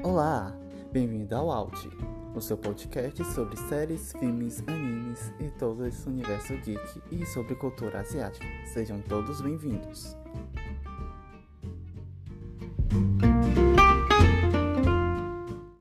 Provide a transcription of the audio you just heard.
Olá, bem-vindo ao Alt, o seu podcast sobre séries, filmes, animes e todo esse universo geek e sobre cultura asiática. Sejam todos bem-vindos.